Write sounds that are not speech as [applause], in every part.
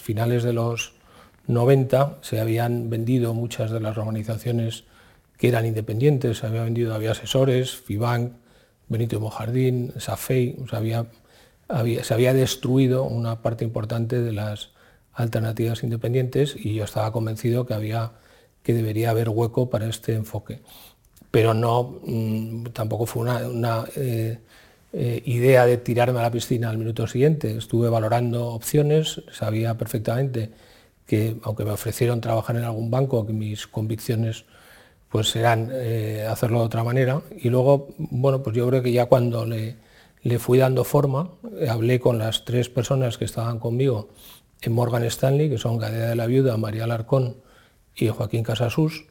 finales de los 90 se habían vendido muchas de las organizaciones que eran independientes, se había vendido, había asesores, FIBANC, Benito Mojardín, SAFEI, se había destruido una parte importante de las alternativas independientes y yo estaba convencido que, había, que debería haber hueco para este enfoque. Pero no, mm, tampoco fue una, eh, eh, idea de tirarme a la piscina al minuto siguiente. Estuve valorando opciones, sabía perfectamente que aunque me ofrecieron trabajar en algún banco, que mis convicciones pues serán eh, hacerlo de otra manera. Y luego, bueno, pues yo creo que ya cuando le, le fui dando forma, hablé con las tres personas que estaban conmigo en Morgan Stanley, que son Gadea de la Viuda, María Alarcón y Joaquín Casasús,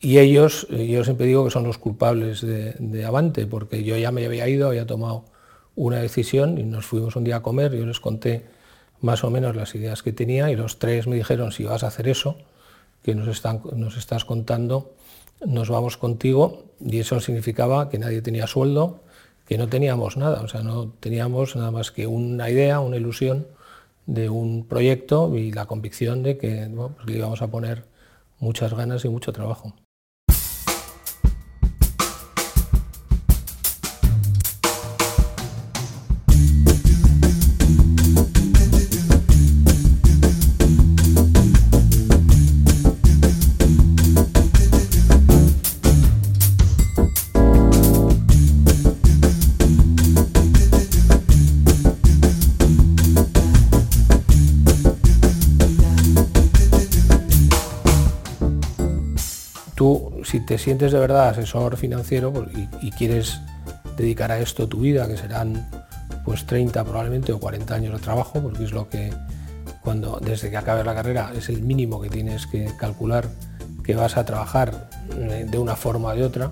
y ellos, yo siempre digo que son los culpables de, Avante, porque yo ya me había ido, había tomado una decisión y nos fuimos un día a comer, yo les conté más o menos las ideas que tenía y los tres me dijeron, si vas a hacer eso, que nos estás contando, nos vamos contigo, y eso significaba que nadie tenía sueldo, que no teníamos nada, o sea, no teníamos nada más que una idea, una ilusión, de un proyecto y la convicción de que pues le íbamos a poner muchas ganas y mucho trabajo. Te sientes de verdad asesor financiero pues, y, quieres dedicar a esto tu vida, que serán pues 30 probablemente o 40 años de trabajo, porque es lo que cuando desde que acabes la carrera es el mínimo que tienes que calcular que vas a trabajar eh, de una forma o de otra,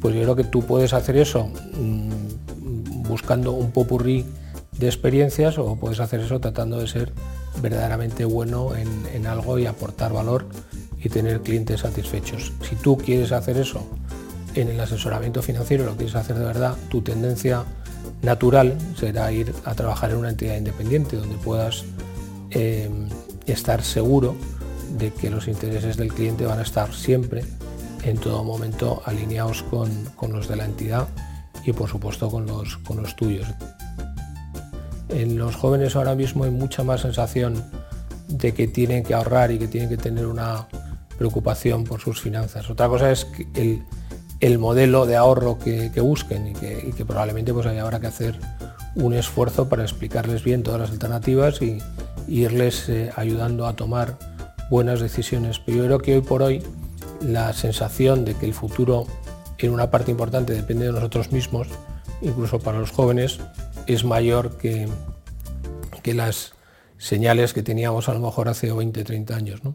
pues yo creo que tú puedes hacer eso mm, buscando un popurrí de experiencias o puedes hacer eso tratando de ser verdaderamente bueno en algo y aportar valor y tener clientes satisfechos. Si tú quieres hacer eso en el asesoramiento financiero, lo quieres hacer de verdad, tu tendencia natural será ir a trabajar en una entidad independiente donde puedas eh, estar seguro de que los intereses del cliente van a estar siempre, en todo momento, alineados con, los de la entidad y por supuesto con los, con los tuyos. En los jóvenes ahora mismo hay mucha más sensación de que tienen que ahorrar y que tienen que tener una, preocupación por sus finanzas. Otra cosa es el, modelo de ahorro que, busquen y que, probablemente pues habrá que hacer un esfuerzo para explicarles bien todas las alternativas y, irles eh, ayudando a tomar buenas decisiones. Pero yo creo que hoy por hoy la sensación de que el futuro en una parte importante depende de nosotros mismos, incluso para los jóvenes, es mayor que, que las señales que teníamos a lo mejor hace 20, 30 años. ¿no?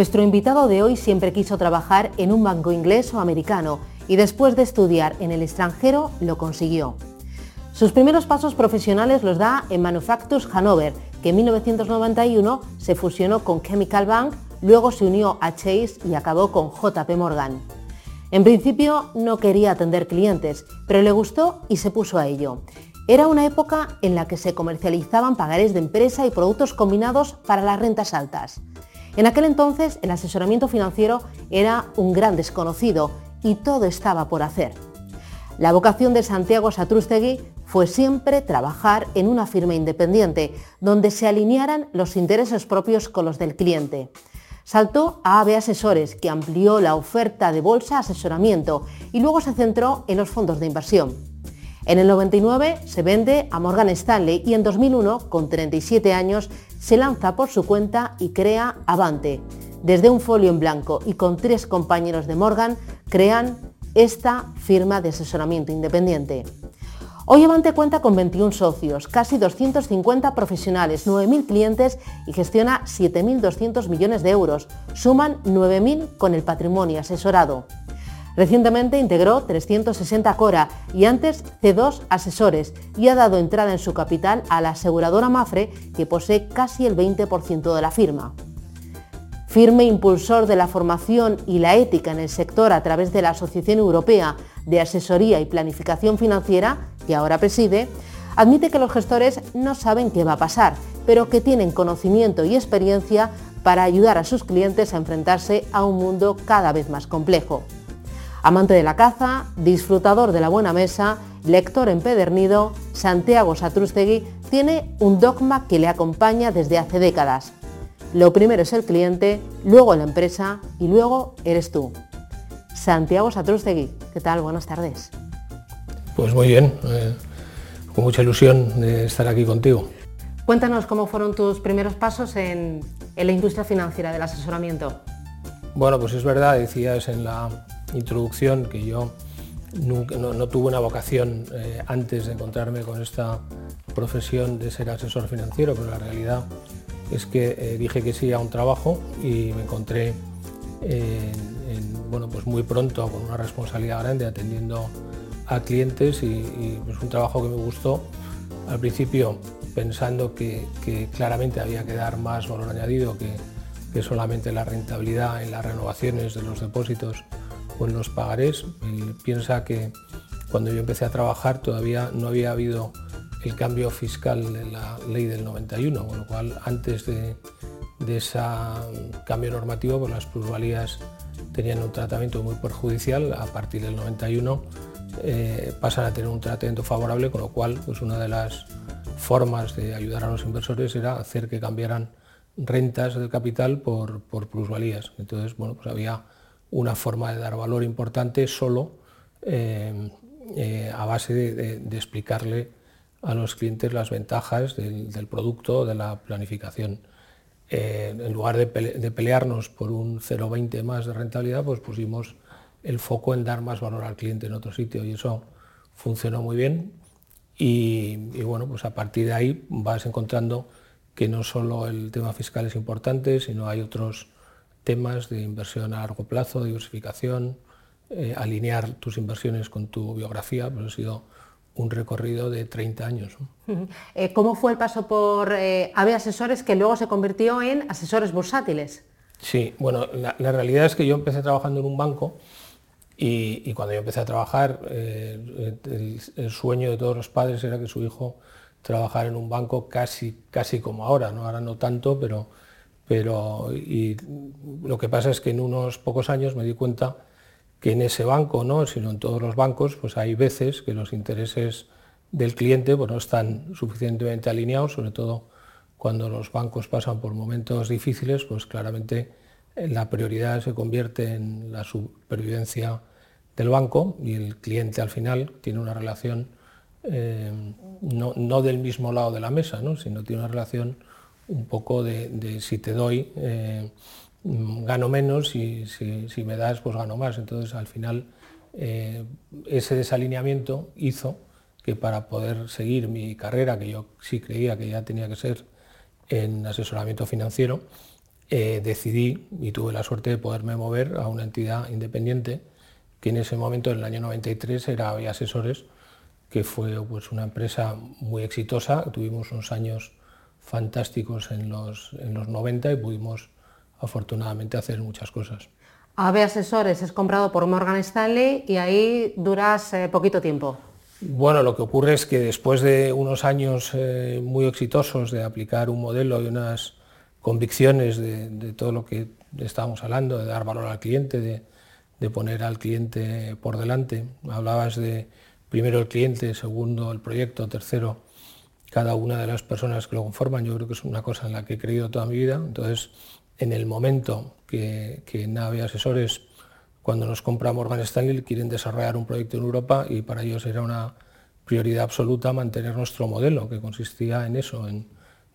Nuestro invitado de hoy siempre quiso trabajar en un banco inglés o americano y después de estudiar en el extranjero lo consiguió. Sus primeros pasos profesionales los da en Manufactures Hanover, que en 1991 se fusionó con Chemical Bank, luego se unió a Chase y acabó con JP Morgan. En principio no quería atender clientes, pero le gustó y se puso a ello. Era una época en la que se comercializaban pagares de empresa y productos combinados para las rentas altas. En aquel entonces el asesoramiento financiero era un gran desconocido y todo estaba por hacer. La vocación de Santiago Satrústegui fue siempre trabajar en una firma independiente donde se alinearan los intereses propios con los del cliente. Saltó a AB Asesores, que amplió la oferta de bolsa asesoramiento y luego se centró en los fondos de inversión. En el 99 se vende a Morgan Stanley y en 2001, con 37 años, se lanza por su cuenta y crea Avante. Desde un folio en blanco y con tres compañeros de Morgan, crean esta firma de asesoramiento independiente. Hoy Avante cuenta con 21 socios, casi 250 profesionales, 9.000 clientes y gestiona 7.200 millones de euros. Suman 9.000 con el patrimonio asesorado. Recientemente integró 360 Cora y antes C2 Asesores y ha dado entrada en su capital a la aseguradora Mafre, que posee casi el 20% de la firma. Firme impulsor de la formación y la ética en el sector a través de la Asociación Europea de Asesoría y Planificación Financiera, que ahora preside, admite que los gestores no saben qué va a pasar, pero que tienen conocimiento y experiencia para ayudar a sus clientes a enfrentarse a un mundo cada vez más complejo. Amante de la caza, disfrutador de la buena mesa, lector empedernido, Santiago Satrústegui tiene un dogma que le acompaña desde hace décadas. Lo primero es el cliente, luego la empresa y luego eres tú. Santiago Satrústegui, ¿qué tal? Buenas tardes. Pues muy bien, eh, con mucha ilusión de estar aquí contigo. Cuéntanos cómo fueron tus primeros pasos en, la industria financiera del asesoramiento. Bueno, pues es verdad, decías en la introducción que yo no, tuve una vocación eh, antes de encontrarme con esta profesión de ser asesor financiero, pero la realidad es que eh, dije que sí a un trabajo y me encontré bueno, pues muy pronto con una responsabilidad grande atendiendo a clientes y, es un trabajo que me gustó. Al principio pensando que, claramente había que dar más valor añadido que, solamente la rentabilidad en las renovaciones de los depósitos o en los pagarés. piensa que cuando yo empecé a trabajar todavía no había habido el cambio fiscal de la ley del 91, con lo cual antes de, de ese cambio normativo pues las plusvalías tenían un tratamiento muy perjudicial. A partir del 91 eh, pasan a tener un tratamiento favorable, con lo cual pues una de las formas de ayudar a los inversores era hacer que cambiaran rentas del capital por, plusvalías. Entonces, bueno, pues había una forma de dar valor importante solo eh, eh, a base de, explicarle a los clientes las ventajas del, del producto, de la planificación. en lugar de, pelearnos por un 0,20 más de rentabilidad, pues pusimos el foco en dar más valor al cliente en otro sitio y eso funcionó muy bien y, bueno, pues a partir de ahí vas encontrando que no solo el tema fiscal es importante, sino hay otros temas de inversión a largo plazo, diversificación, eh, alinear tus inversiones con tu biografía, pues ha sido un recorrido de 30 años. Eh, ¿Cómo fue el paso por eh, AVE Asesores que luego se convirtió en asesores bursátiles? Sí, bueno, la, realidad es que yo empecé trabajando en un banco y, cuando yo empecé a trabajar, eh, el, sueño de todos los padres era que su hijo trabajara en un banco casi, casi como ahora, ¿no? ahora no tanto, pero, pero lo que pasa es que en unos pocos años me di cuenta que en ese banco, ¿no? sino en todos los bancos, pues hay veces que los intereses del cliente pues, no están suficientemente alineados, sobre todo cuando los bancos pasan por momentos difíciles, pues claramente la prioridad se convierte en la supervivencia del banco y el cliente al final tiene una relación eh, no, del mismo lado de la mesa, sino tiene una relación un poco de, si te doy, eh, gano menos y si, me das, pues gano más. Entonces al final eh, ese desalineamiento hizo que para poder seguir mi carrera, que yo sí creía que ya tenía que ser en asesoramiento financiero, decidí y tuve la suerte de poderme mover a una entidad independiente que en ese momento, en el año 93, era Avia Asesores, que fue pues, una empresa muy exitosa. Tuvimos unos años fantásticos en los, en los 90 y pudimos afortunadamente hacer muchas cosas. AVE Asesores es comprado por Morgan Stanley y ahí duras eh, poquito tiempo. Bueno, lo que ocurre es que después de unos años eh, muy exitosos de aplicar un modelo y unas convicciones de, de, todo lo que estábamos hablando, de dar valor al cliente, de, de poner al cliente por delante. Hablabas de primero el cliente, segundo el proyecto, tercero cada una de las personas que lo conforman. Yo creo que es una cosa en la que he creído toda mi vida. Entonces, en el momento que, que Asesores, cuando nos compra Morgan Stanley, quieren desarrollar un proyecto en Europa y para ellos era una prioridad absoluta mantener nuestro modelo, que consistía en eso, en,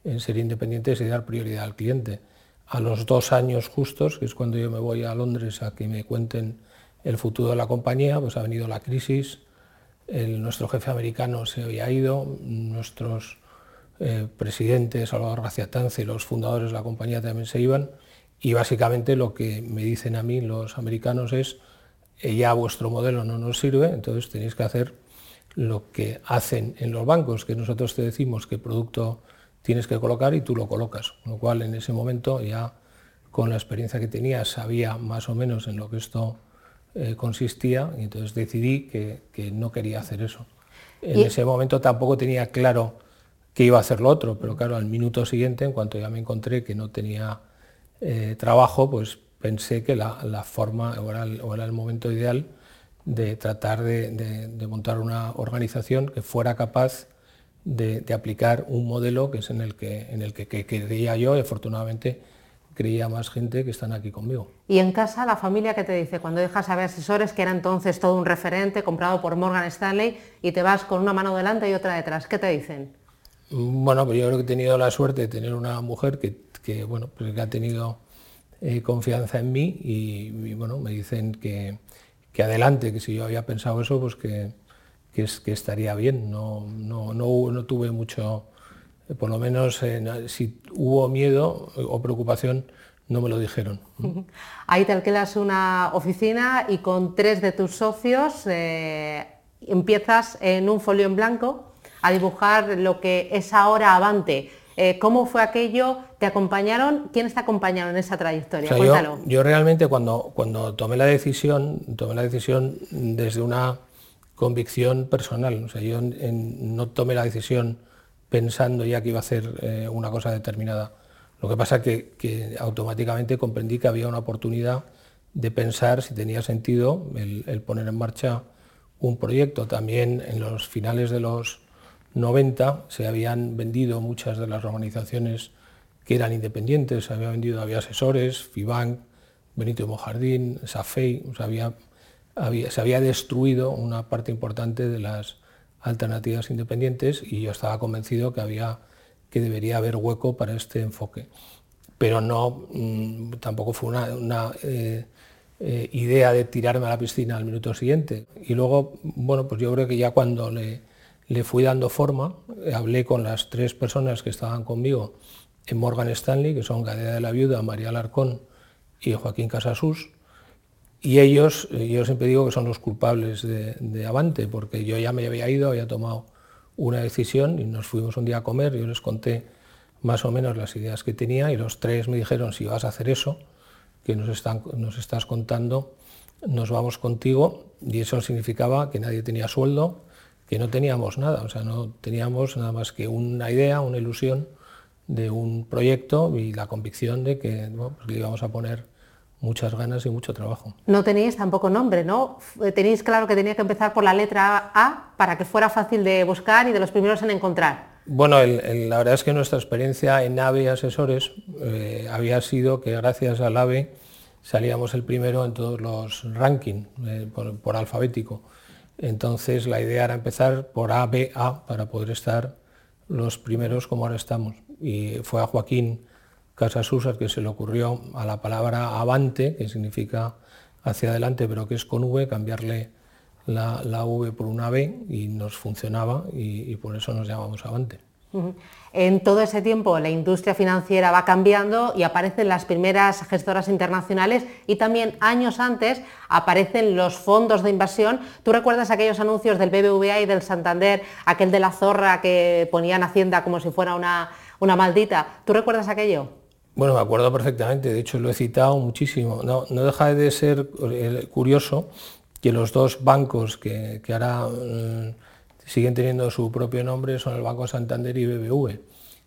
en ser independientes y dar prioridad al cliente a los dos años justos, que es cuando yo me voy a Londres a que me cuenten el futuro de la compañía, pues ha venido la crisis, nuestro jefe americano se había ido, nuestros eh, presidentes, Salvador García y los fundadores de la compañía también se iban, y básicamente lo que me dicen a mí los americanos es ya vuestro modelo no nos sirve, entonces tenéis que hacer lo que hacen en los bancos, que nosotros te decimos qué producto tienes que colocar y tú lo colocas. Con lo cual en ese momento ya con la experiencia que tenía sabía más o menos en lo que esto eh, consistía y entonces decidí que, no quería hacer eso. En ese momento tampoco tenía claro que iba a hacer lo otro, pero claro, al minuto siguiente, en cuanto ya me encontré que no tenía eh, trabajo, pues pensé que la, forma o era, el, momento ideal de tratar de, montar una organización que fuera capaz de, aplicar un modelo que es en el que, en el que, creía yo y afortunadamente creía más gente que están aquí conmigo. Y en casa, la familia que te dice, cuando dejas a ver asesores, que era entonces todo un referente comprado por Morgan Stanley, y te vas con una mano delante y otra detrás, ¿qué te dicen? Bueno, pues yo creo que he tenido la suerte de tener una mujer que, bueno, pues que ha tenido eh, confianza en mí y, bueno, me dicen que, adelante, que si yo había pensado eso, pues que, que, estaría bien. No, no, no, tuve mucho, por lo menos si hubo miedo o preocupación, no me lo dijeron. [laughs] Ahí te alquilas una oficina y con tres de tus socios eh, empiezas en un folio en blanco a dibujar lo que es ahora Avante eh, ¿Cómo fue aquello? ¿Te acompañaron? ¿Quiénes te acompañaron en esa trayectoria? Cuéntalo. Yo, realmente cuando, cuando tomé la decisión, tomé la decisión desde una convicción personal. O sea, yo no tomé la decisión pensando ya que iba a hacer eh, una cosa determinada. Lo que pasa es que, automáticamente comprendí que había una oportunidad de pensar si tenía sentido el poner en marcha un proyecto. También en los finales de los 90 se habían vendido muchas de las organizaciones que eran independientes, se había vendido, había asesores, FIBANC, Benito Mojardín, SAFEI, se había destruido una parte importante de las alternativas independientes y yo estaba convencido que, había, que debería haber hueco para este enfoque. Pero no, mm, tampoco fue una, eh, eh, idea de tirarme a la piscina al minuto siguiente. Y luego, bueno, pues yo creo que ya cuando le, le fui dando forma, hablé con las tres personas que estaban conmigo en Morgan Stanley, que son Gadea de la Viuda, María Alarcón y Joaquín Casasús, y ellos, yo siempre digo que son los culpables de, Avante, porque yo ya me había ido, había tomado una decisión y nos fuimos un día a comer, yo les conté más o menos las ideas que tenía y los tres me dijeron, si vas a hacer eso, que nos, estás contando, nos vamos contigo, y eso significaba que nadie tenía sueldo, que no teníamos nada, o sea, no teníamos nada más que una idea, una ilusión de un proyecto y la convicción de que pues le íbamos a poner muchas ganas y mucho trabajo. No tenéis tampoco nombre, ¿no? Tenéis claro que tenía que empezar por la letra A para que fuera fácil de buscar y de los primeros en encontrar. Bueno, la verdad es que nuestra experiencia en AVE Asesores eh, había sido que gracias al AVE salíamos el primero en todos los rankings eh, por alfabético. Entonces la idea era empezar por A, B, A para poder estar los primeros como ahora estamos. Y fue a Joaquín Casasusas que se le ocurrió a la palabra avante, que significa hacia adelante, pero que es con V, cambiarle la, V por una B y nos funcionaba y por eso nos llamamos avante. En todo ese tiempo la industria financiera va cambiando y aparecen las primeras gestoras internacionales y también años antes aparecen los fondos de inversión. ¿Tú recuerdas aquellos anuncios del BBVA y del Santander, aquel de la zorra que ponían Hacienda como si fuera una, una maldita? ¿Tú recuerdas aquello? Bueno, me acuerdo perfectamente, de hecho lo he citado muchísimo. No, deja de ser eh, curioso que los dos bancos que, ahora... Mm, siguen teniendo su propio nombre, son el Banco Santander y BBV,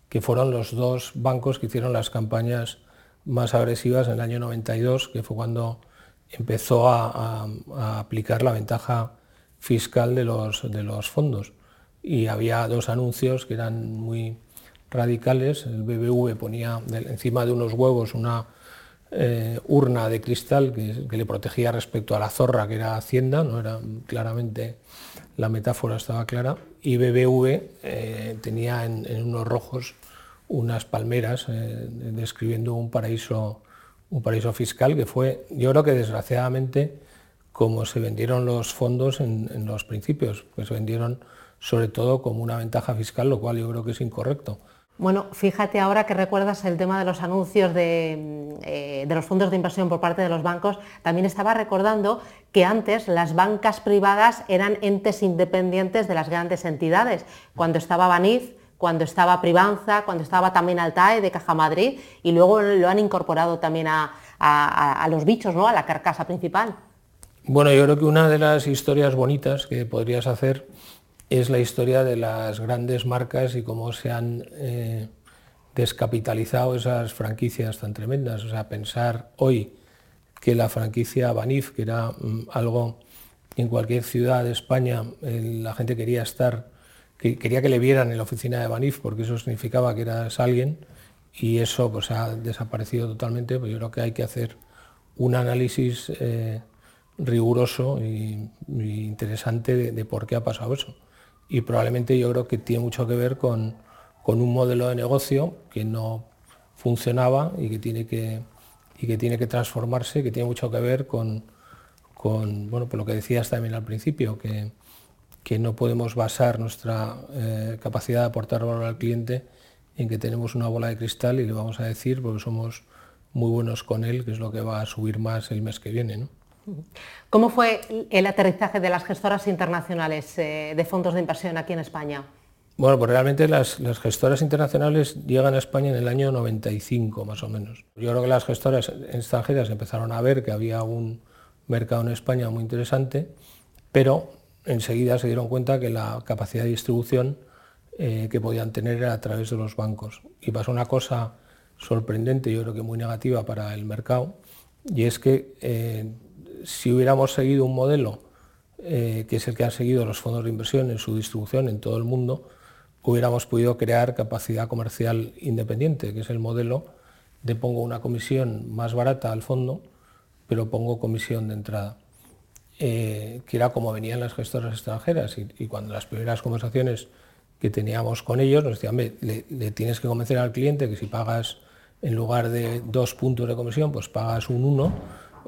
que fueron los dos bancos que hicieron las campañas más agresivas en el año 92, que fue cuando empezó a, aplicar la ventaja fiscal de los, de los fondos. Y había dos anuncios que eran muy radicales. El BBV ponía encima de unos huevos una eh, urna de cristal que, le protegía respecto a la zorra, que era Hacienda, no era claramente la metáfora estaba clara, y BBV eh, tenía en, unos rojos unas palmeras eh, describiendo un paraíso, un paraíso fiscal que fue, yo creo que desgraciadamente, como se vendieron los fondos en, los principios, que se vendieron sobre todo como una ventaja fiscal, lo cual yo creo que es incorrecto. Bueno, fíjate ahora que recuerdas el tema de los anuncios de, eh, de, los fondos de inversión por parte de los bancos, también estaba recordando que antes las bancas privadas eran entes independientes de las grandes entidades. Cuando estaba Banif, cuando estaba Privanza, cuando estaba también Altae de Caja Madrid y luego lo han incorporado también a, a, a los bichos, ¿no? a la carcasa principal. Bueno, yo creo que una de las historias bonitas que podrías hacer es la historia de las grandes marcas y cómo se han eh, descapitalizado esas franquicias tan tremendas. O sea, pensar hoy que la franquicia Banif, que era mm, algo en cualquier ciudad de España, la gente quería estar, que, quería que le vieran en la oficina de Banif, porque eso significaba que eras alguien, y eso pues ha desaparecido totalmente. Pues yo creo que hay que hacer un análisis eh, riguroso y, interesante de por qué ha pasado eso y probablemente yo creo que tiene mucho que ver con, un modelo de negocio que no funcionaba y que tiene que, y que, tiene que transformarse, que tiene mucho que ver con, con bueno, lo que decías también al principio, que, que no podemos basar nuestra eh, capacidad de aportar valor al cliente en que tenemos una bola de cristal y le vamos a decir porque somos muy buenos con él, que es lo que va a subir más el mes que viene. ¿no? ¿Cómo fue el aterrizaje de las gestoras internacionales eh, de fondos de inversión aquí en España? Bueno, pues realmente las, gestoras internacionales llegan a España en el año 95 más o menos. Yo creo que las gestoras extranjeras empezaron a ver que había un mercado en España muy interesante, pero enseguida se dieron cuenta que la capacidad de distribución eh, que podían tener era a través de los bancos. Y pasó una cosa sorprendente, yo creo que muy negativa para el mercado, y es que eh, si hubiéramos seguido un modelo eh, que es el que han seguido los fondos de inversión en su distribución en todo el mundo, hubiéramos podido crear capacidad comercial independiente, que es el modelo de pongo una comisión más barata al fondo, pero pongo comisión de entrada. Eh, que era como venían las gestoras extranjeras y, cuando las primeras conversaciones que teníamos con ellos nos decían, le, le, tienes que convencer al cliente que si pagas en lugar de dos puntos de comisión, pues pagas un uno,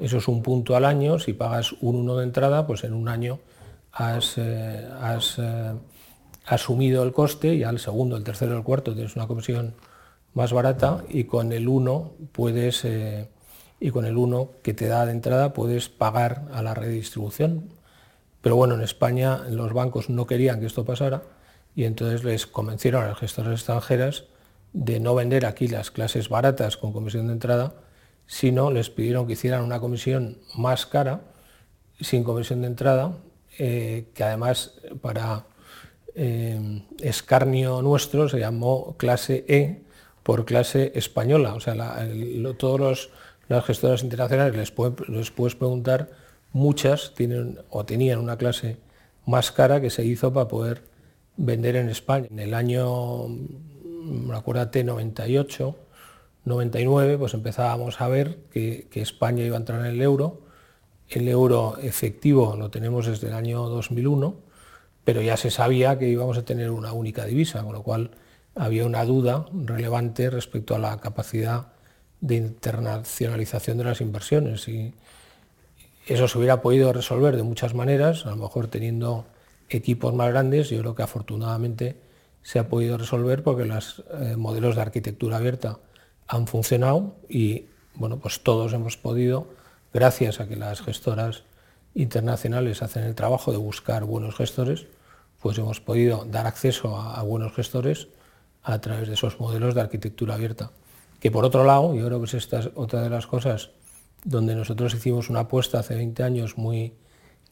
eso es un punto al año, si pagas un 1 de entrada, pues en un año has, eh, eh, asumido el coste y al segundo, el tercero, el cuarto tienes una comisión más barata y con el 1 puedes eh, y con el 1 que te da de entrada puedes pagar a la red de distribución. Pero bueno, en España los bancos no querían que esto pasara y entonces les convencieron a las gestoras extranjeras de no vender aquí las clases baratas con comisión de entrada, sino les pidieron que hicieran una comisión más cara, sin comisión de entrada, eh, que además para eh, escarnio nuestro se llamó clase E por clase española. O sea, todos las gestoras internacionales les, les puedes preguntar, muchas tienen o tenían una clase más cara que se hizo para poder vender en España. En el año, acuérdate, 98, 99 pues empezábamos a ver que, España iba a entrar en el euro. El euro efectivo lo tenemos desde el año 2001, pero ya se sabía que íbamos a tener una única divisa, con lo cual había una duda relevante respecto a la capacidad de internacionalización de las inversiones. Y eso se hubiera podido resolver de muchas maneras, a lo mejor teniendo equipos más grandes. Yo creo que afortunadamente se ha podido resolver porque los eh, modelos de arquitectura abierta han funcionado y bueno, pues todos hemos podido, gracias a que las gestoras internacionales hacen el trabajo de buscar buenos gestores, pues hemos podido dar acceso a, buenos gestores a través de esos modelos de arquitectura abierta. Que por otro lado, yo creo que es esta otra de las cosas donde nosotros hicimos una apuesta hace 20 años muy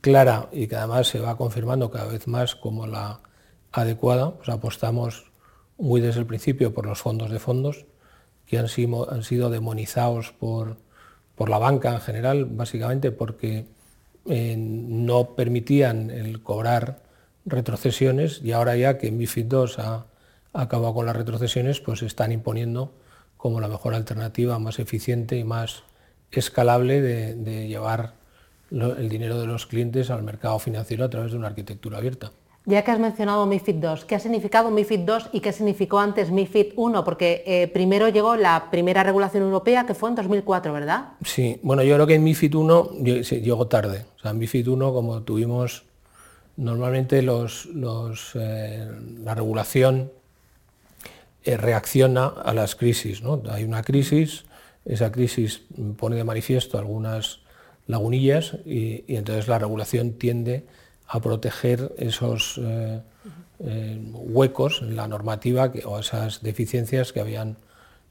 clara y que además se va confirmando cada vez más como la adecuada, pues apostamos muy desde el principio por los fondos de fondos, que han sido, han sido demonizados por, por, la banca en general, básicamente porque eh, no permitían el cobrar retrocesiones y ahora ya que MIFID II ha, acabado con las retrocesiones, pues están imponiendo como la mejor alternativa más eficiente y más escalable de, llevar el dinero de los clientes al mercado financiero a través de una arquitectura abierta. Ya que has mencionado MIFID II, ¿qué ha significado MIFID II y qué significó antes MIFID I? Porque eh, primero llegó la primera regulación europea, que fue en 2004, ¿verdad? Sí, bueno, yo creo que en MIFID I llegó tarde. O sea, MIFID I, como tuvimos normalmente eh, la regulación eh, reacciona a las crisis. ¿no? Hay una crisis, esa crisis pone de manifiesto algunas lagunillas y, entonces la regulación tiende a proteger esos eh, eh, huecos en la normativa o esas deficiencias que habían,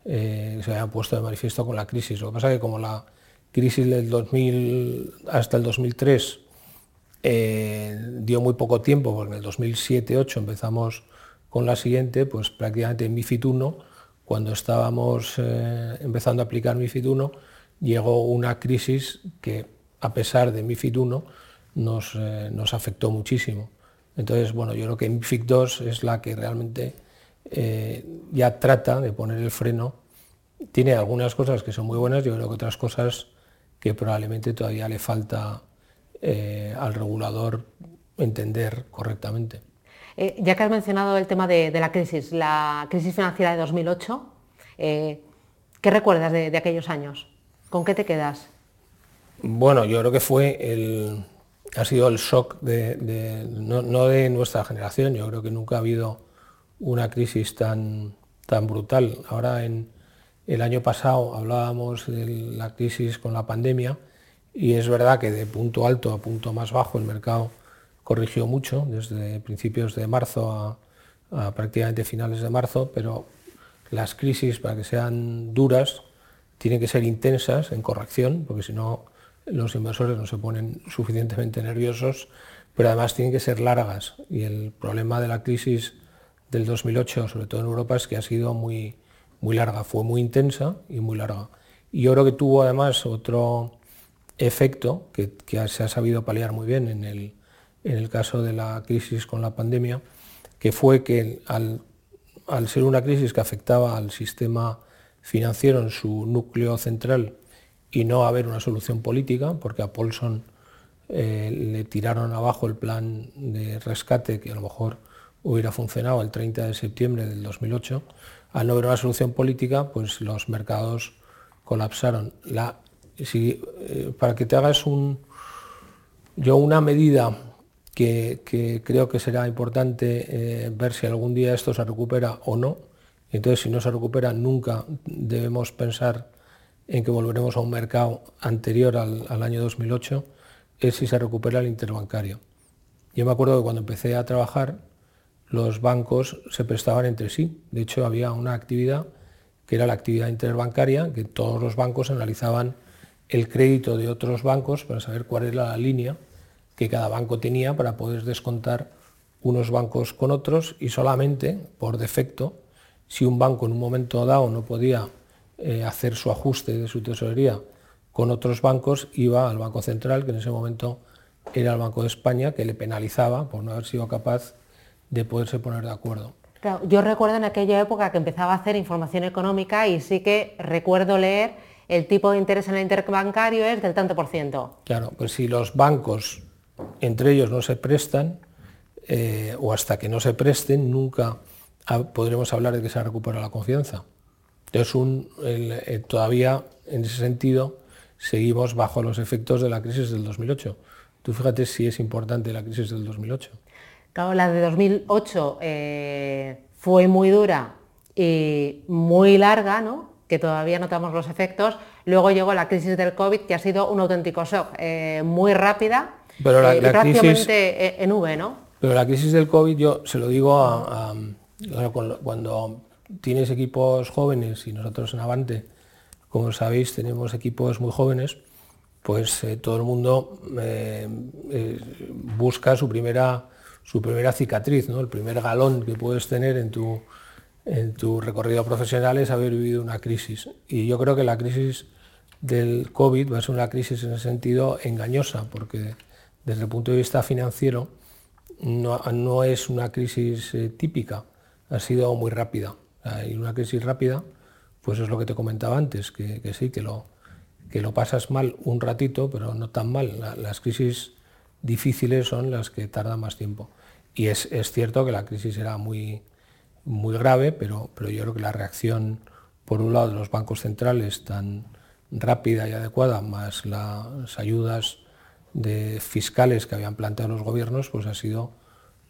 se habían puesto de manifiesto con la crisis. Lo que pasa es que como la crisis del 2000 hasta el 2003 dio muy poco tiempo, porque en el 2007-2008 empezamos con la siguiente, pues prácticamente en MIFID 1, cuando estábamos eh, empezando a aplicar MIFID 1, llegó una crisis que a pesar de MIFID 1 nos, eh, nos afectó muchísimo. Entonces, bueno, yo creo que MIFID 2 es la que realmente eh, ya trata de poner el freno. Tiene algunas cosas que son muy buenas, yo creo que otras cosas que probablemente todavía le falta al regulador entender correctamente. Eh, ya que has mencionado el tema de, la crisis, la crisis financiera de 2008, eh, ¿qué recuerdas de, aquellos años? ¿Con qué te quedas? Bueno, yo creo que fue el, ha sido el shock de, no, de nuestra generación, yo creo que nunca ha habido una crisis tan, tan brutal. Ahora en el año pasado hablábamos de la crisis con la pandemia y es verdad que de punto alto a punto más bajo el mercado corrigió mucho desde principios de marzo a, prácticamente finales de marzo, pero las crisis para que sean duras tienen que ser intensas en corrección, porque si no los inversores no se ponen suficientemente nerviosos, pero además tienen que ser largas. Y el problema de la crisis del 2008, sobre todo en Europa, es que ha sido muy, muy larga, fue muy intensa y muy larga. Y yo creo que tuvo además otro efecto que, se ha sabido paliar muy bien en el, en el caso de la crisis con la pandemia, que fue que al, ser una crisis que afectaba al sistema financiero en su núcleo central y no haber una solución política, porque a Paulson eh, le tiraron abajo el plan de rescate que a lo mejor hubiera funcionado el 30 de septiembre del 2008, al no haber una solución política, pues los mercados colapsaron. La, eh, para que te hagas un, yo una medida que, creo que será importante eh, ver si algún día esto se recupera o no. Entonces, si no se recupera, nunca debemos pensar en que volveremos a un mercado anterior al, año 2008, es si se recupera el interbancario. Yo me acuerdo que cuando empecé a trabajar, los bancos se prestaban entre sí. De hecho, había una actividad que era la actividad interbancaria, que todos los bancos analizaban el crédito de otros bancos para saber cuál era la línea que cada banco tenía para poder descontar unos bancos con otros y solamente por defecto, si un banco en un momento dado no podía eh, hacer su ajuste de su tesorería con otros bancos, iba al Banco Central, que en ese momento era el Banco de España, que le penalizaba por no haber sido capaz de poderse poner de acuerdo. yo recuerdo en aquella época que empezaba a hacer información económica y sí que recuerdo leer el tipo de interés en el interbancario es del tanto por ciento. Claro, pues si los bancos entre ellos no se prestan, eh, o hasta que no se presten, nunca podremos hablar de que se recupera la confianza. Entonces, eh, todavía en ese sentido seguimos bajo los efectos de la crisis del 2008. Tú fíjate si es importante la crisis del 2008. Claro, la de 2008 eh, fue muy dura y muy larga, ¿no? que todavía notamos los efectos. Luego llegó la crisis del COVID, que ha sido un auténtico shock, muy rápida pero la, eh, crisis, en V, ¿no? Pero la crisis del COVID, yo se lo digo a, cuando tienes equipos jóvenes y nosotros en Avante, como sabéis, tenemos equipos muy jóvenes, pues eh, todo el mundo eh, busca su primera, su primera cicatriz, ¿no? el primer galón que puedes tener en tu, en tu recorrido profesional es haber vivido una crisis. Y yo creo que la crisis del COVID va a ser una crisis en ese sentido engañosa, porque desde el punto de vista financiero no, es una crisis eh, típica, ha sido muy rápida. Y una crisis rápida, pues es lo que te comentaba antes, que, sí, que lo, que lo pasas mal un ratito, pero no tan mal. las crisis difíciles son las que tardan más tiempo. Y es, cierto que la crisis era muy, muy grave, pero, pero yo creo que la reacción, por un lado, de los bancos centrales tan rápida y adecuada, más las ayudas de fiscales que habían planteado los gobiernos, pues ha sido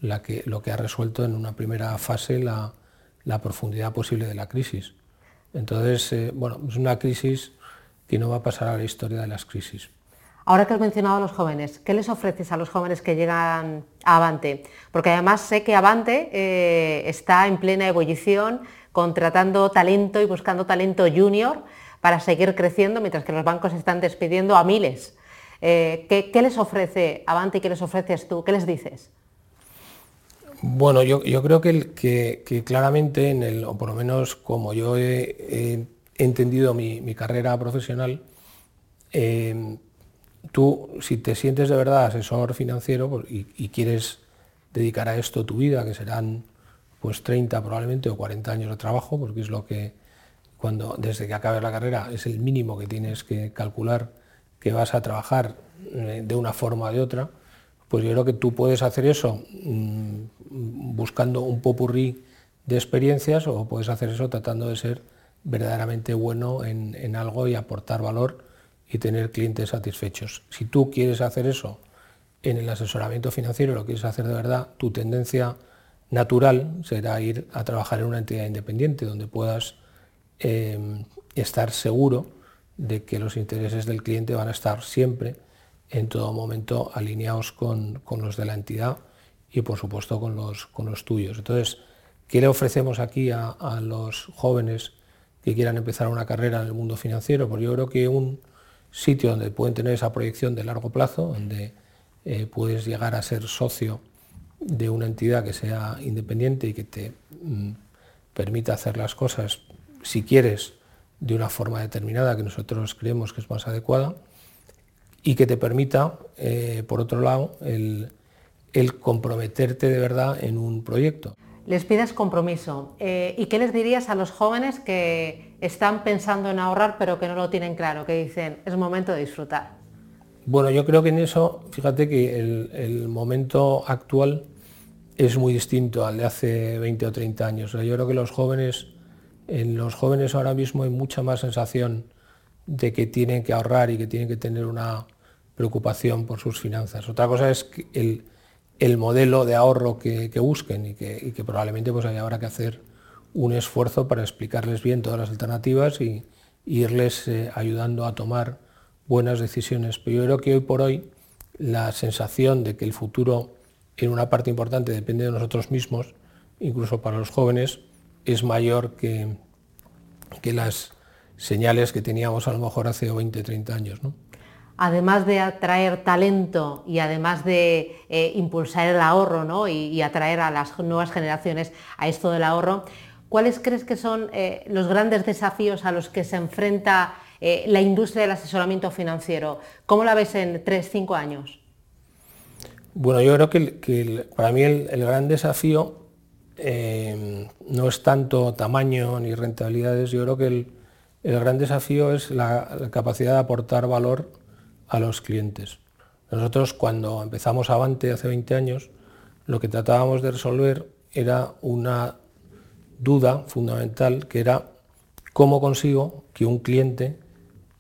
la que, lo que ha resuelto en una primera fase la, la profundidad posible de la crisis. Entonces, eh, bueno, es una crisis que no va a pasar a la historia de las crisis. Ahora que has mencionado a los jóvenes, ¿qué les ofreces a los jóvenes que llegan a Avante? Porque además sé que Avante eh, está en plena ebullición, contratando talento y buscando talento junior para seguir creciendo, mientras que los bancos están despidiendo a miles. Eh, ¿qué, les ofrece Avante y qué les ofreces tú? ¿Qué les dices? Bueno, yo, creo que, claramente, en el, o por lo menos como yo he, entendido mi, carrera profesional, eh, tú, si te sientes de verdad asesor financiero pues, y, quieres dedicar a esto tu vida, que serán pues 30 probablemente o 40 años de trabajo, porque es lo que cuando desde que acabes la carrera es el mínimo que tienes que calcular que vas a trabajar eh, de una forma o de otra, pues yo creo que tú puedes hacer eso mm, buscando un popurrí de experiencias o puedes hacer eso tratando de ser verdaderamente bueno en, algo y aportar valor y tener clientes satisfechos. Si tú quieres hacer eso en el asesoramiento financiero, lo quieres hacer de verdad, tu tendencia natural será ir a trabajar en una entidad independiente donde puedas eh, estar seguro de que los intereses del cliente van a estar siempre en todo momento alineados con, los de la entidad y por supuesto con los, con los tuyos. Entonces, ¿qué le ofrecemos aquí a, los jóvenes que quieran empezar una carrera en el mundo financiero? Pues yo creo que un sitio donde pueden tener esa proyección de largo plazo, donde eh, puedes llegar a ser socio de una entidad que sea independiente y que te mm, permita hacer las cosas, si quieres, de una forma determinada que nosotros creemos que es más adecuada, y que te permita, eh, por otro lado, el, comprometerte de verdad en un proyecto. Les pides compromiso. Eh, ¿Y qué les dirías a los jóvenes que están pensando en ahorrar pero que no lo tienen claro, que dicen, es momento de disfrutar? Bueno, yo creo que en eso, fíjate que el, momento actual es muy distinto al de hace 20 o 30 años. yo creo que los jóvenes, en los jóvenes ahora mismo hay mucha más sensación de que tienen que ahorrar y que tienen que tener una preocupación por sus finanzas. Otra cosa es el, el modelo de ahorro que, busquen y que, probablemente pues habrá que hacer un esfuerzo para explicarles bien todas las alternativas y, irles eh, ayudando a tomar buenas decisiones. Pero yo creo que hoy por hoy la sensación de que el futuro en una parte importante depende de nosotros mismos, incluso para los jóvenes, es mayor que, que las señales que teníamos a lo mejor hace 20, 30 años. ¿no? Además de atraer talento y además de eh, impulsar el ahorro y, atraer a las nuevas generaciones a esto del ahorro, ¿cuáles crees que son eh, los grandes desafíos a los que se enfrenta eh, la industria del asesoramiento financiero? ¿Cómo la ves en 3, 5 años? Bueno, yo creo que, para mí el, gran desafío no es tanto tamaño ni rentabilidades, yo creo que el, el gran desafío es la, capacidad de aportar valor a los clientes. Nosotros cuando empezamos Avante hace 20 años, lo que tratábamos de resolver era una duda fundamental que era cómo consigo que un cliente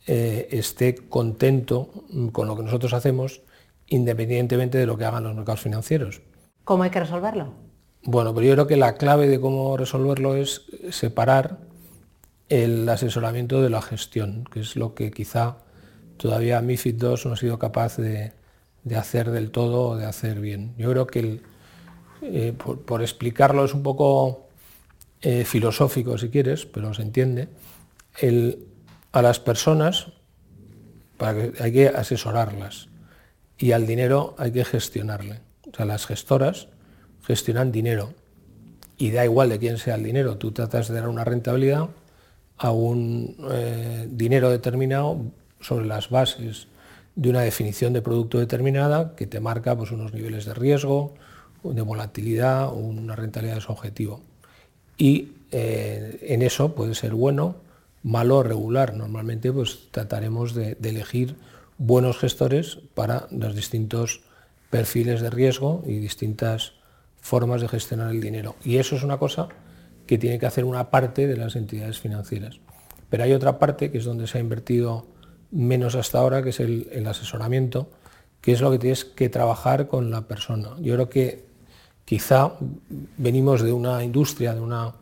eh, esté contento con lo que nosotros hacemos independientemente de lo que hagan los mercados financieros. ¿Cómo hay que resolverlo? Bueno, pero yo creo que la clave de cómo resolverlo es separar el asesoramiento de la gestión, que es lo que quizá todavía MIFID II no ha sido capaz de, hacer del todo o de hacer bien. Yo creo que, eh, por, explicarlo, es un poco eh, filosófico si quieres, pero se entiende, a las personas hay que asesorarlas y al dinero hay que gestionarle. O sea, las gestoras gestionan dinero y da igual de quién sea el dinero, tú tratas de dar una rentabilidad a un eh, dinero determinado sobre las bases de una definición de producto determinada que te marca pues, unos niveles de riesgo, de volatilidad, una rentabilidad de su objetivo. Y eh, en eso puede ser bueno, malo o regular. Normalmente pues, trataremos de, de elegir buenos gestores para los distintos perfiles de riesgo y distintas formas de gestionar el dinero. Y eso es una cosa que tiene que hacer una parte de las entidades financieras. Pero hay otra parte que es donde se ha invertido menos hasta ahora, que es el, asesoramiento, que es lo que tienes que trabajar con la persona. Yo creo que quizá venimos de una industria, de una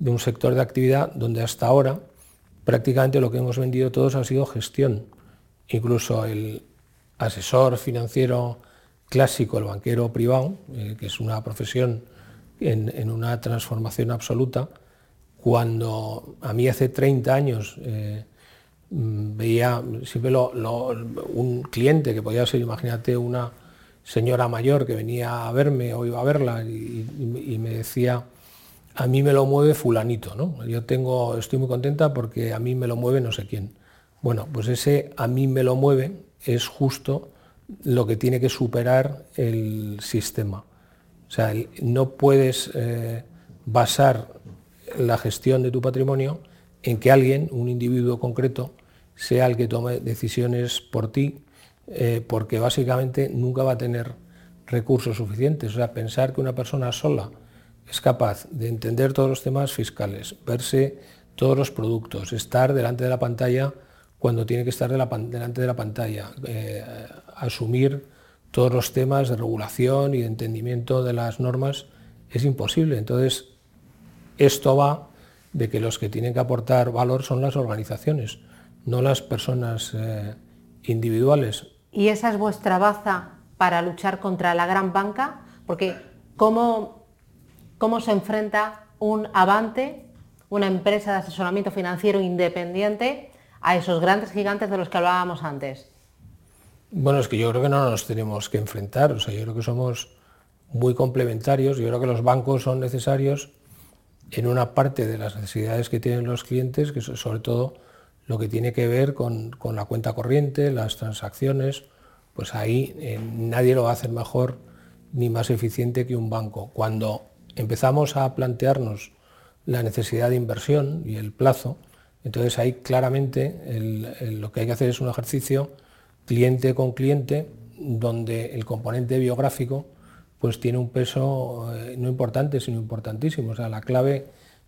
de un sector de actividad donde hasta ahora prácticamente lo que hemos vendido todos ha sido gestión. Incluso el asesor financiero clásico, el banquero privado, eh, que es una profesión en, una transformación absoluta, cuando a mí hace 30 años eh, mm, veía siempre un cliente que podía ser, imagínate, una señora mayor que venía a verme o iba a verla y, me decía, a mí me lo mueve fulanito, ¿no? Yo tengo, estoy muy contenta porque a mí me lo mueve no sé quién. Bueno, pues ese a mí me lo mueve es justo lo que tiene que superar el sistema. O sea, no puedes eh, basar la gestión de tu patrimonio en que alguien, un individuo concreto, sea el que tome decisiones por ti, eh, porque básicamente nunca va a tener recursos suficientes. O sea, pensar que una persona sola es capaz de entender todos los temas fiscales, verse todos los productos, estar delante de la pantalla cuando tiene que estar delante de la pantalla, eh, asumir todos los temas de regulación y de entendimiento de las normas, es imposible. Entonces, esto va de que los que tienen que aportar valor son las organizaciones, no las personas eh, individuales. ¿Y esa es vuestra baza para luchar contra la gran banca? Porque ¿cómo, cómo se enfrenta un Avante, una empresa de asesoramiento financiero independiente, a esos grandes gigantes de los que hablábamos antes? Bueno, es que yo creo que no nos tenemos que enfrentar, o sea, yo creo que somos muy complementarios, yo creo que los bancos son necesarios en una parte de las necesidades que tienen los clientes, que es sobre todo lo que tiene que ver con, la cuenta corriente, las transacciones, pues ahí eh, nadie lo va a hacer mejor ni más eficiente que un banco. Cuando empezamos a plantearnos la necesidad de inversión y el plazo, entonces ahí claramente lo que hay que hacer es un ejercicio cliente con cliente donde el componente biográfico pues tiene un peso eh, no importante, sino importantísimo. O sea, la clave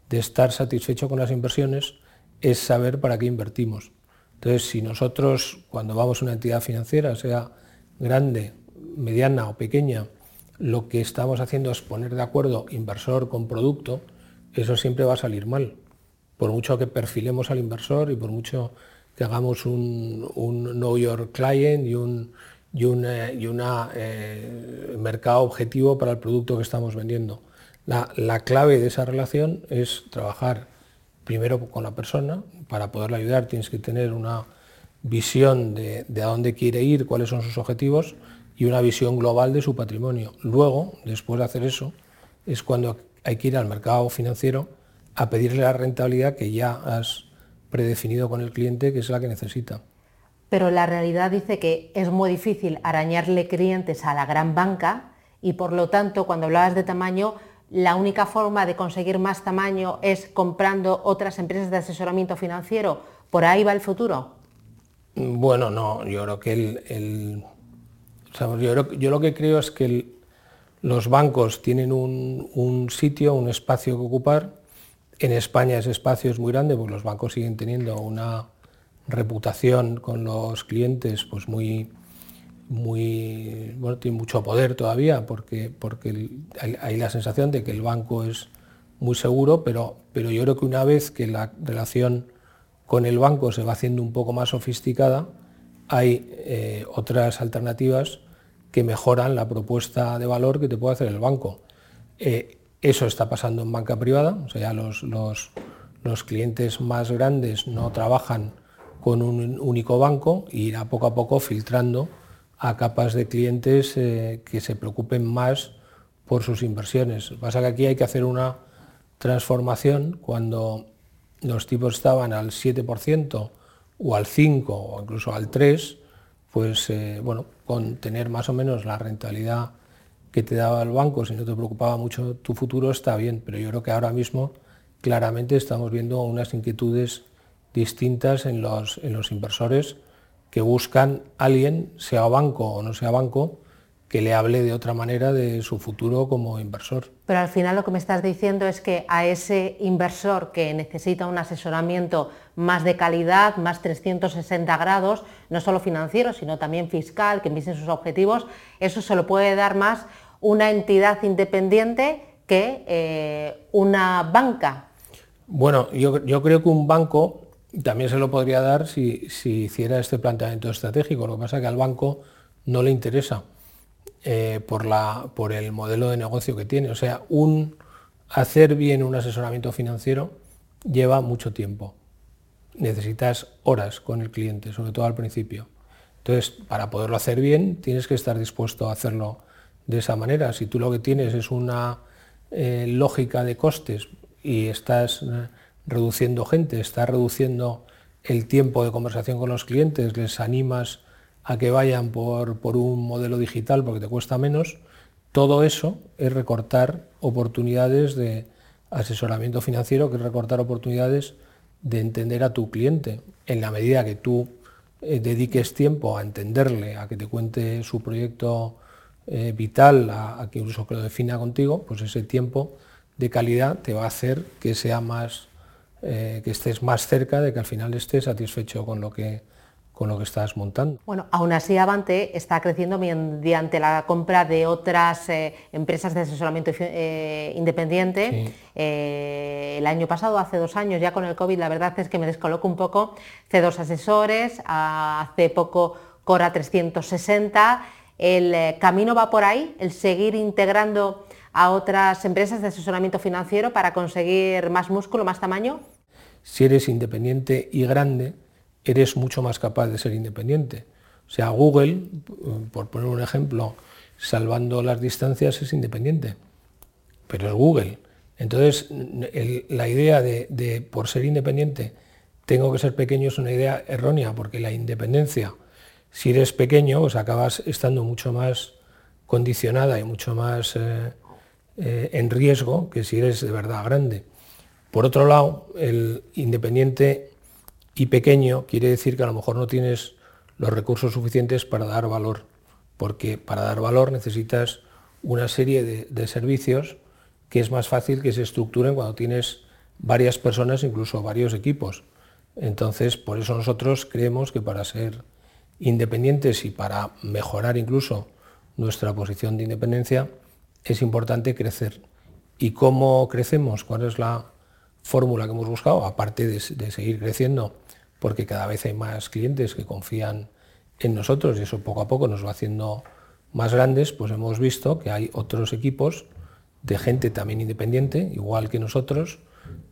de estar satisfecho con las inversiones es saber para qué invertimos. Entonces, si nosotros, cuando vamos a una entidad financiera, sea grande, mediana o pequeña, lo que estamos haciendo es poner de acuerdo inversor con producto, eso siempre va a salir mal. Por mucho que perfilemos al inversor y por mucho hagamos un, un Know Your Client y un, y una, y una eh, mercado objetivo para el producto que estamos vendiendo. La, clave de esa relación es trabajar primero con la persona, para poderla ayudar tienes que tener una visión de, a dónde quiere ir, cuáles son sus objetivos y una visión global de su patrimonio. Luego, después de hacer eso, es cuando hay que ir al mercado financiero a pedirle la rentabilidad que ya has predefinido con el cliente, que es la que necesita pero la realidad dice que es muy difícil arañarle clientes a la gran banca y por lo tanto cuando hablabas de tamaño, la única forma de conseguir más tamaño es comprando otras empresas de asesoramiento financiero. ¿Por ahí va el futuro? Bueno, no, yo creo que el, yo, lo que creo es que los bancos tienen un, un, sitio, un espacio que ocupar. En España ese espacio es muy grande porque los bancos siguen teniendo una, reputación con los clientes pues muy, muy, bueno, tiene mucho poder todavía porque, porque hay, la sensación de que el banco es muy seguro, pero, pero yo creo que una vez que la relación con el banco se va haciendo un poco más sofisticada, hay eh, otras alternativas que mejoran la propuesta de valor que te puede hacer el banco. Eh, eso está pasando en banca privada, o sea, los, los, los clientes más grandes no trabajan con un único banco e ir a poco a poco filtrando a capas de clientes eh, que se preocupen más por sus inversiones. pasa que aquí hay que hacer una transformación cuando los tipos estaban al 7% o al 5% o incluso al 3%, pues eh, bueno, con tener más o menos la rentabilidad que te daba el banco, si no te preocupaba mucho tu futuro, está bien, pero yo creo que ahora mismo claramente estamos viendo unas inquietudes distintas en los, en los inversores que buscan alguien, sea banco o no sea banco, que le hable de otra manera de su futuro como inversor. Pero al final lo que me estás diciendo es que a ese inversor que necesita un asesoramiento más de calidad, más 360 grados, no solo financiero, sino también fiscal, que visten sus objetivos, eso se lo puede dar más una entidad independiente que eh, una banca Bueno, yo, creo que un banco también se lo podría dar si, hiciera este planteamiento estratégico. Lo que pasa es que al banco no le interesa eh, por, la, por el modelo de negocio que tiene. O sea, un, hacer bien un asesoramiento financiero lleva mucho tiempo. Necesitas horas con el cliente, sobre todo al principio. Entonces, para poderlo hacer bien, tienes que estar dispuesto a hacerlo de esa manera. Si tú lo que tienes es una eh, lógica de costes y estás eh, reduciendo gente, estás reduciendo el tiempo de conversación con los clientes, les animas a que vayan por, por un modelo digital porque te cuesta menos, todo eso es recortar oportunidades de asesoramiento financiero, que es recortar oportunidades de entender a tu cliente. En la medida que tú eh, dediques tiempo a entenderle, a que te cuente su proyecto eh, vital, a, que incluso que lo defina contigo, pues ese tiempo de calidad te va a hacer que sea más, eh, que estés más cerca de que al final estés satisfecho con lo que con lo que estás montando. Bueno, aún así Avante está creciendo mediante la compra de otras eh, empresas de asesoramiento eh, independiente. Eh, el año pasado, hace dos años, ya con el COVID, la verdad es que me descoloco un poco. C2 Asesores, hace poco Cora 360. ¿El camino va por ahí? ¿El seguir integrando a otras empresas de asesoramiento financiero para conseguir más músculo, más tamaño? Si eres independiente y grande, eres mucho más capaz de ser independiente. O sea, Google, por poner un ejemplo, salvando las distancias es independiente, pero es Google. Entonces, la idea de, por ser independiente tengo que ser pequeño es una idea errónea, porque la independencia, si eres pequeño, pues acabas estando mucho más condicionada y mucho más eh, eh, en riesgo que si eres de verdad grande. Por otro lado, el independiente y pequeño quiere decir que a lo mejor no tienes los recursos suficientes para dar valor, porque para dar valor necesitas una serie de, servicios que es más fácil que se estructuren cuando tienes varias personas, incluso varios equipos. Entonces, por eso nosotros creemos que para ser independientes y para mejorar incluso nuestra posición de independencia, es importante crecer. ¿Y cómo crecemos? ¿Cuál es la fórmula que hemos buscado? Aparte de seguir creciendo porque cada vez hay más clientes que confían en nosotros y eso poco a poco nos va haciendo más grandes, pues hemos visto que hay otros equipos de gente también independiente, igual que nosotros,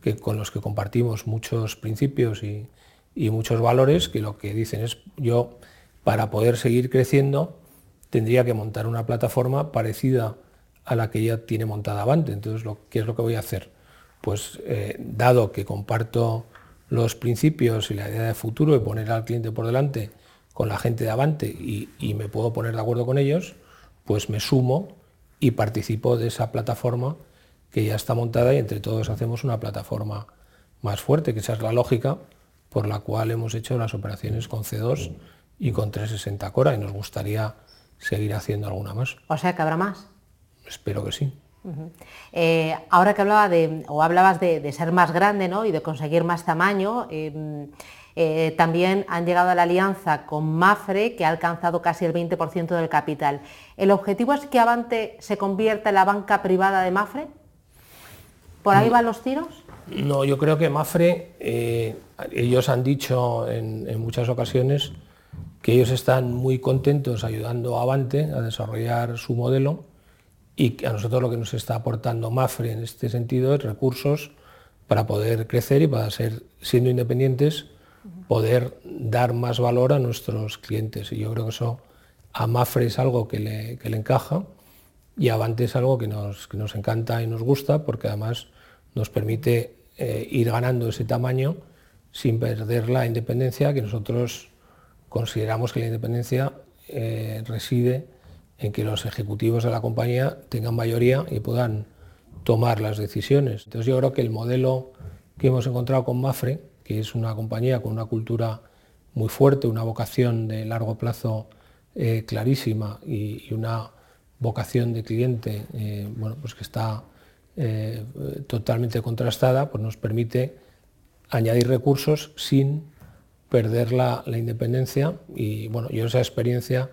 que con los que compartimos muchos principios y, muchos valores, que lo que dicen es yo para poder seguir creciendo tendría que montar una plataforma parecida a la que ya tiene montada Avante. Entonces, ¿qué es lo que voy a hacer? Pues eh, dado que comparto los principios y la idea de futuro y poner al cliente por delante con la gente de Avante y, me puedo poner de acuerdo con ellos, pues me sumo y participo de esa plataforma que ya está montada y entre todos hacemos una plataforma más fuerte, que esa es la lógica por la cual hemos hecho las operaciones con C2 y con 360 Cora y nos gustaría seguir haciendo alguna más. O sea que habrá más. Espero que sí. Eh, ahora que hablaba de, o hablabas de, ser más grande ¿no? y de conseguir más tamaño, em, eh, también han llegado a la alianza con Mafre, que ha alcanzado casi el 20% del capital. ¿El objetivo es que Avante se convierta en la banca privada de Mafre? ¿Por ahí van los tiros? No, yo creo que Mafre, eh, ellos han dicho en, en muchas ocasiones que ellos están muy contentos ayudando a Avante a desarrollar su modelo y a nosotros lo que nos está aportando Mafre en este sentido es recursos para poder crecer y para ser, siendo independientes, poder dar más valor a nuestros clientes. Y yo creo que eso a Mafre es algo que le, le encaja y a Avante es algo que nos, que nos, encanta y nos gusta porque además nos permite eh, ir ganando ese tamaño sin perder la independencia que nosotros consideramos que la independencia eh, reside en que los ejecutivos de la compañía tengan mayoría y puedan tomar las decisiones. Entonces yo creo que el modelo que hemos encontrado con Mafre, que es una compañía con una cultura muy fuerte, una vocación de largo plazo eh, clarísima y, una vocación de cliente eh, bueno, pues que está eh, totalmente contrastada, pues nos permite añadir recursos sin perder la, la independencia y bueno, yo esa experiencia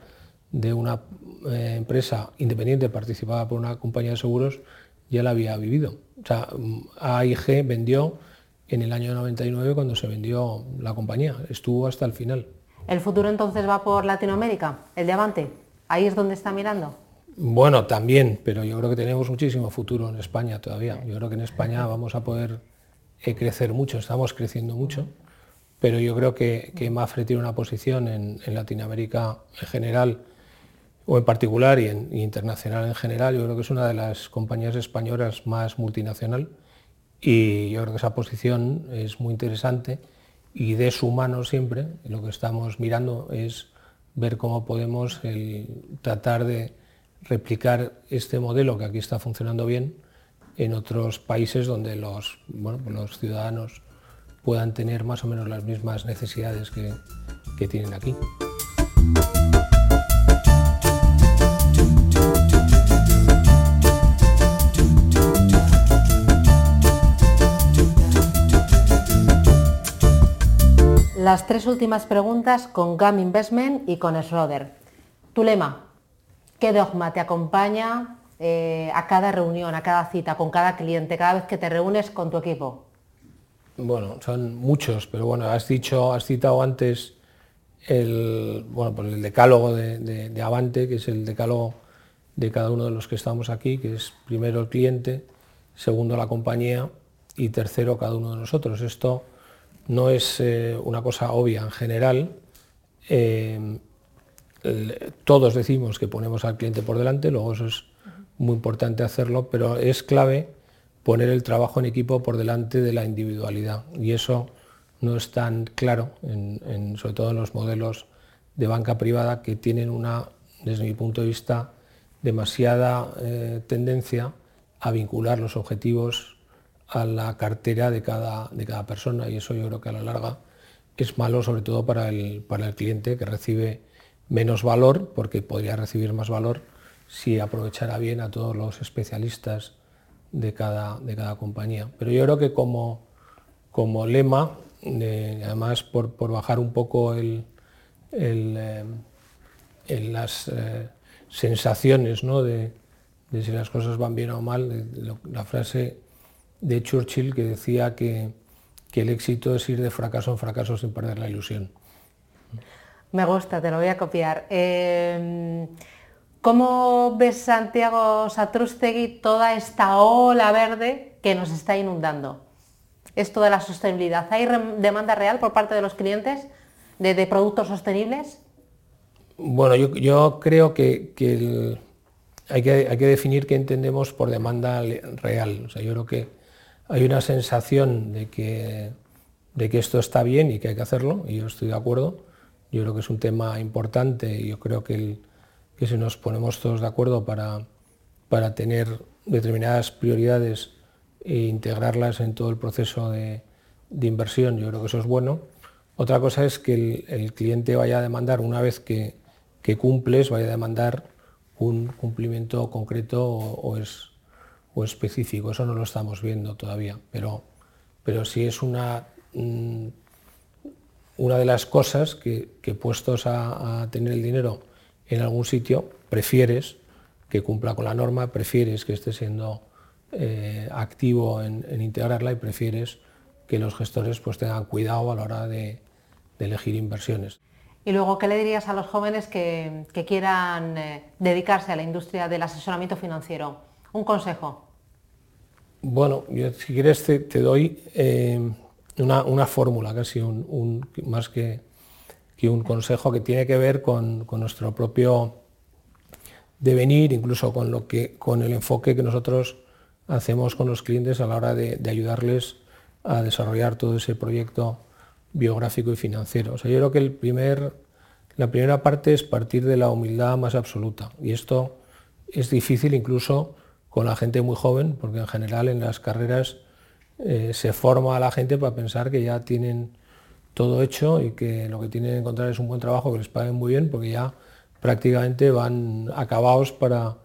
de una eh, empresa independiente participada por una compañía de seguros ya la había vivido. O sea, AIG vendió en el año 99 cuando se vendió la compañía. Estuvo hasta el final. ¿El futuro entonces va por Latinoamérica, el de Avante? ¿Ahí es donde está mirando? Bueno, también, pero yo creo que tenemos muchísimo futuro en España todavía. Yo creo que en España vamos a poder eh, crecer mucho, estamos creciendo mucho, pero yo creo que, que Mafre tiene una posición en, Latinoamérica en general o en particular y, en, internacional en general. Yo creo que es una de las compañías españolas más multinacional y yo creo que esa posición es muy interesante y de su mano siempre. Lo que estamos mirando es ver cómo podemos tratar de replicar este modelo que aquí está funcionando bien en otros países donde los, los ciudadanos puedan tener más o menos las mismas necesidades que tienen aquí. Las tres últimas preguntas con GAM Investment y con Schroeder. Tu lema, ¿qué dogma te acompaña eh, a cada reunión, a cada cita, con cada cliente, cada vez que te reúnes con tu equipo? Bueno, son muchos, pero bueno, has dicho, has citado antes el, bueno, pues el decálogo de, de Avante, que es el decálogo de cada uno de los que estamos aquí, que es primero el cliente, segundo la compañía y tercero cada uno de nosotros. Esto no es eh, una cosa obvia en general. Eh, todos decimos que ponemos al cliente por delante, luego eso es muy importante hacerlo, pero es clave poner el trabajo en equipo por delante de la individualidad y eso no es tan claro, sobre todo en los modelos de banca privada que tienen una, desde mi punto de vista, demasiada eh, tendencia a vincular los objetivos a la cartera de cada, de cada persona y eso yo creo que a la larga es malo sobre todo para el, para el cliente que recibe menos valor porque podría recibir más valor si aprovechara bien a todos los especialistas de cada, de cada compañía. Pero yo creo que como, como lema, además por, bajar un poco el, eh, las eh, sensaciones ¿no? de, de, si las cosas van bien o mal, la frase de Churchill que decía que, el éxito es ir de fracaso en fracaso sin perder la ilusión. Me gusta, te lo voy a copiar. Em, ¿Cómo ves, Santiago Satrustegui, toda esta ola verde que nos está inundando? Esto de la sostenibilidad. ¿Hay demanda real por parte de los clientes de, productos sostenibles? Bueno, yo, creo que, hay que, hay que definir qué entendemos por demanda real. O sea, yo creo que hay una sensación de que, de que esto está bien y que hay que hacerlo, y yo estoy de acuerdo. Yo creo que es un tema importante y yo creo que, que si nos ponemos todos de acuerdo para, para tener determinadas prioridades e integrarlas en todo el proceso de, inversión, yo creo que eso es bueno. Otra cosa es que el, cliente vaya a demandar, una vez que, cumples, vaya a demandar un cumplimiento concreto o es o específico, eso no lo estamos viendo todavía, pero, pero sí es una, mm, una de las cosas que, puestos a, tener el dinero en algún sitio, prefieres que cumpla con la norma, prefieres que esté siendo eh, activo en, integrarla y prefieres que los gestores pues, tengan cuidado a la hora de, elegir inversiones. Y luego, ¿qué le dirías a los jóvenes que, quieran eh, dedicarse a la industria del asesoramiento financiero? Un consejo. Bueno, yo, si quieres te, doy eh, una, fórmula, casi un, más que, un consejo que tiene que ver con, nuestro propio devenir, incluso con, lo que, con el enfoque que nosotros hacemos con los clientes a la hora de, ayudarles a desarrollar todo ese proyecto biográfico y financiero. O sea, yo creo que el primer, la primera parte es partir de la humildad más absoluta y esto es difícil incluso con la gente muy joven, porque en general en las carreras eh, se forma a la gente para pensar que ya tienen todo hecho y que lo que tienen que encontrar es un buen trabajo que les paguen muy bien, porque ya prácticamente van acabados para,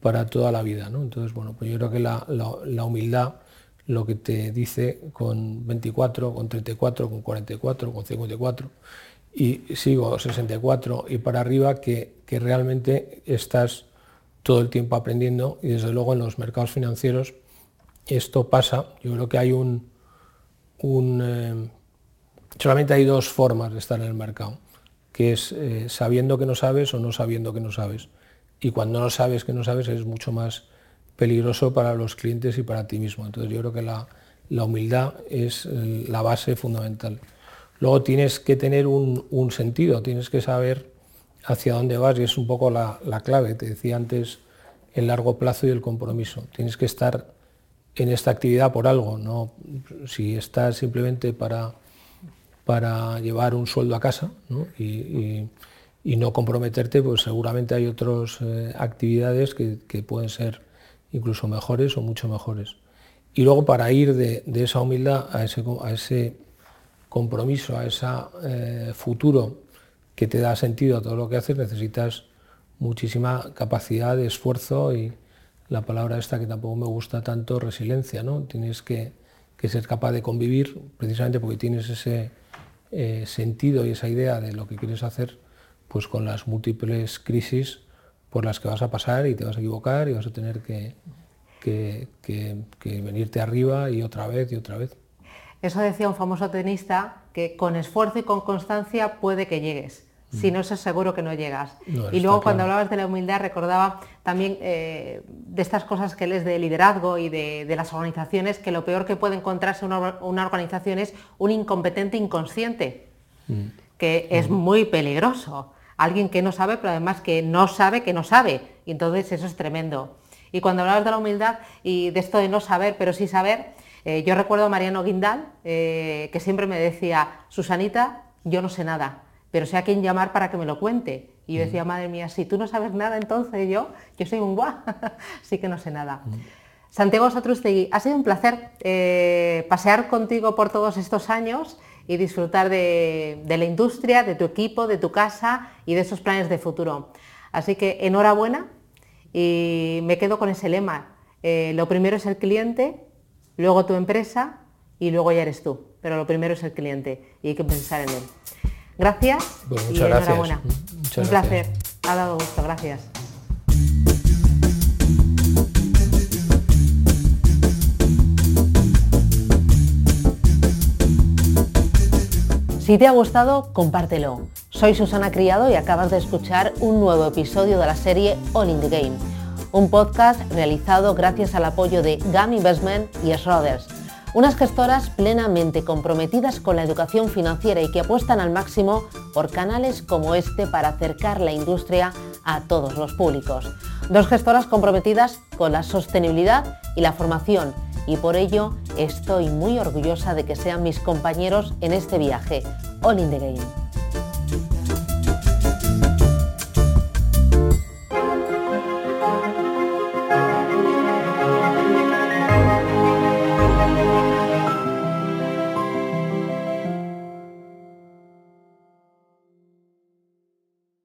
para toda la vida. Entonces, bueno, pues yo creo que la, humildad lo que te dice con 24, con 34, con 44, con 54 y sigo 64 y para arriba que, que realmente estás todo el tiempo aprendiendo y desde luego en los mercados financieros esto pasa. Yo creo que hay un. Eh, solamente hay dos formas de estar en el mercado, que es eh, sabiendo que no sabes o no sabiendo que no sabes. Y cuando no sabes que no sabes es mucho más peligroso para los clientes y para ti mismo. Entonces yo creo que la, humildad es la base fundamental. Luego tienes que tener un, sentido, tienes que saber hacia dónde vas y es un poco la, la clave. Te decía antes el largo plazo y el compromiso. Tienes que estar en esta actividad por algo, no si estás simplemente para, para llevar un sueldo a casa Y, no comprometerte, pues seguramente hay otras eh, actividades que, pueden ser incluso mejores o mucho mejores. Y luego para ir de, esa humildad a ese, a ese, compromiso, a ese eh, futuro que te da sentido a todo lo que haces, necesitas muchísima capacidad de esfuerzo y la palabra esta que tampoco me gusta tanto, resiliencia, ¿no? Tienes que, ser capaz de convivir precisamente porque tienes ese eh, sentido y esa idea de lo que quieres hacer pues con las múltiples crisis por las que vas a pasar y te vas a equivocar y vas a tener que, que, que venirte arriba y otra vez y otra vez. Eso decía un famoso tenista, que con esfuerzo y con constancia puede que llegues si no es seguro que no llegas. y luego cuando hablabas de la humildad recordaba también eh, de estas cosas que lees de liderazgo y de, las organizaciones, que lo peor que puede encontrarse una, organización es un incompetente inconsciente, mm. que es mm. muy peligroso. Alguien que no sabe, pero además que no sabe que no sabe. Y entonces eso es tremendo. Y cuando hablabas de la humildad y de esto de no saber, pero sí saber, eh, yo recuerdo a Mariano Guindal, eh, que siempre me decía, Susanita, yo no sé nada pero sé a quién llamar para que me lo cuente. Y yo decía, madre mía, si tú no sabes nada, entonces yo, yo soy un guá, [laughs] sí que no sé nada. Santiago Satrustegui, ha sido un placer eh, pasear contigo por todos estos años y disfrutar de, la industria, de tu equipo, de tu casa y de esos planes de futuro. Así que enhorabuena y me quedo con ese lema. Eh, lo primero es el cliente, luego tu empresa y luego ya eres tú. Pero lo primero es el cliente y hay que pensar en él. Gracias pues y enhorabuena. Un placer. Ha dado gusto. Gracias. Si te ha gustado, compártelo. Soy Susana Criado y acabas de escuchar un nuevo episodio de la serie All in the Game, un podcast realizado gracias al apoyo de GAM Investment y Schroders unas gestoras plenamente comprometidas con la educación financiera y que apuestan al máximo por canales como este para acercar la industria a todos los públicos. Dos gestoras comprometidas con la sostenibilidad y la formación y por ello estoy muy orgullosa de que sean mis compañeros en este viaje, All in the Game.